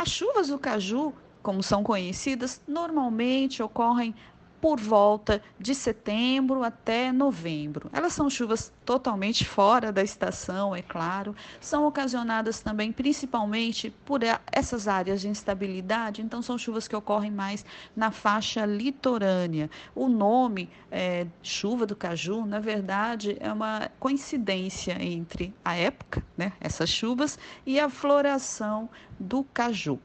As chuvas do caju, como são conhecidas, normalmente ocorrem por volta de setembro até novembro. Elas são chuvas totalmente fora da estação, é claro, são ocasionadas também principalmente por essas áreas de instabilidade, então são chuvas que ocorrem mais na faixa litorânea. O nome é, chuva do caju, na verdade, é uma coincidência entre a época, né, essas chuvas, e a floração do caju.